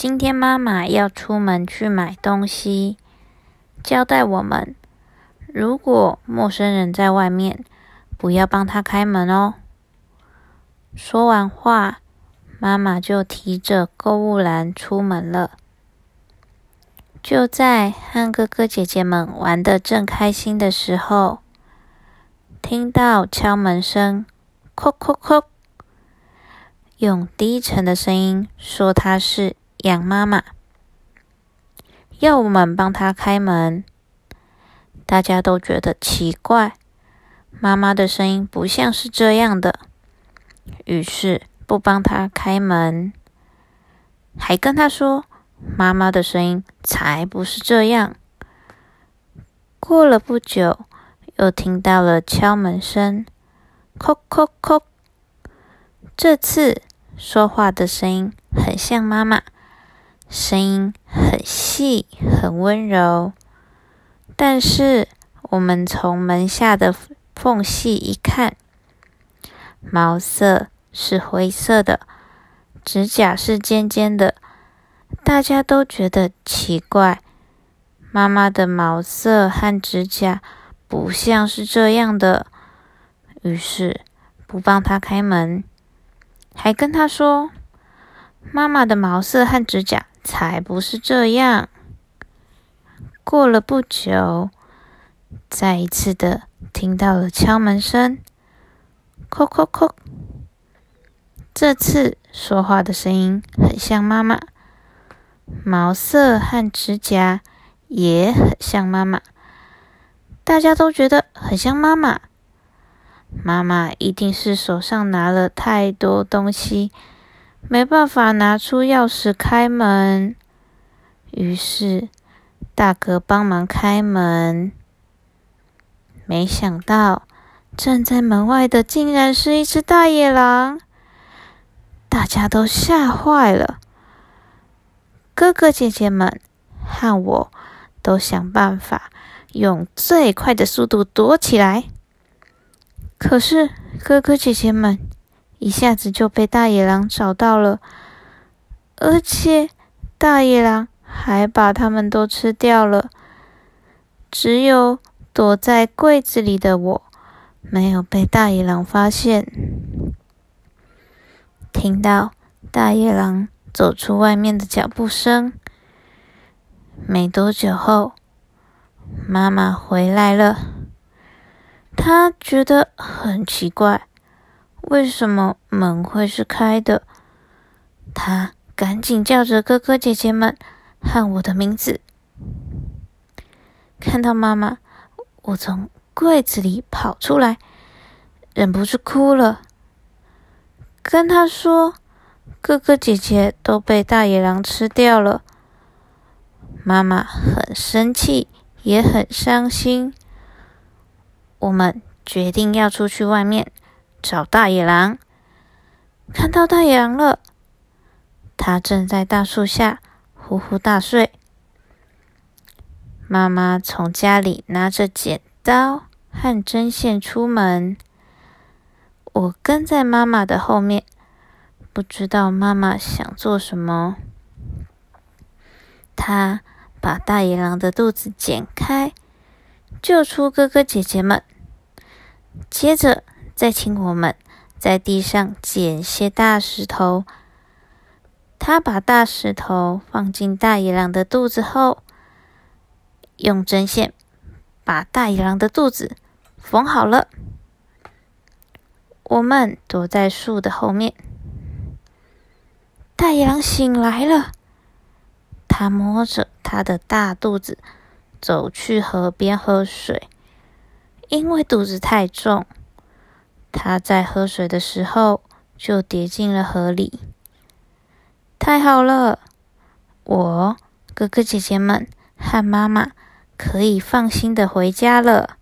今天妈妈要出门去买东西，交代我们，如果陌生人在外面，不要帮他开门哦。说完话，妈妈就提着购物篮出门了。就在和哥哥姐姐们玩的正开心的时候，听到敲门声，叩叩叩，用低沉的声音说他是杨妈妈，要我们帮他开门。大家都觉得奇怪，妈妈的声音不像是这样的，于是不帮他开门，还跟他说。妈妈的声音才不是这样。过了不久，又听到了敲门声，叩叩叩。这次说话的声音很像妈妈，声音很细、很温柔。但是我们从门下的缝隙一看，毛色是灰色的，指甲是尖尖的。大家都觉得奇怪，妈妈的毛色和指甲不像是这样的，于是不帮她开门，还跟她说：“妈妈的毛色和指甲才不是这样。”过了不久，再一次的听到了敲门声，叩叩叩。这次说话的声音很像妈妈。毛色和指甲也很像妈妈，大家都觉得很像妈妈。妈妈一定是手上拿了太多东西，没办法拿出钥匙开门。于是大哥帮忙开门，没想到站在门外的竟然是一只大野狼，大家都吓坏了。哥哥姐姐们和我都想办法用最快的速度躲起来，可是哥哥姐姐们一下子就被大野狼找到了，而且大野狼还把他们都吃掉了。只有躲在柜子里的我没有被大野狼发现。听到大野狼。走出外面的脚步声，没多久后，妈妈回来了。她觉得很奇怪，为什么门会是开的？他赶紧叫着哥哥姐姐们喊我的名字。看到妈妈，我从柜子里跑出来，忍不住哭了，跟他说。哥哥姐姐都被大野狼吃掉了，妈妈很生气，也很伤心。我们决定要出去外面找大野狼。看到大野狼了，它正在大树下呼呼大睡。妈妈从家里拿着剪刀和针线出门，我跟在妈妈的后面。不知道妈妈想做什么，他把大野狼的肚子剪开，救出哥哥姐姐们，接着再请我们在地上捡些大石头。他把大石头放进大野狼的肚子后，用针线把大野狼的肚子缝好了。我们躲在树的后面。大野狼醒来了，他摸着他的大肚子，走去河边喝水。因为肚子太重，他在喝水的时候就跌进了河里。太好了，我哥哥姐姐们和妈妈可以放心的回家了。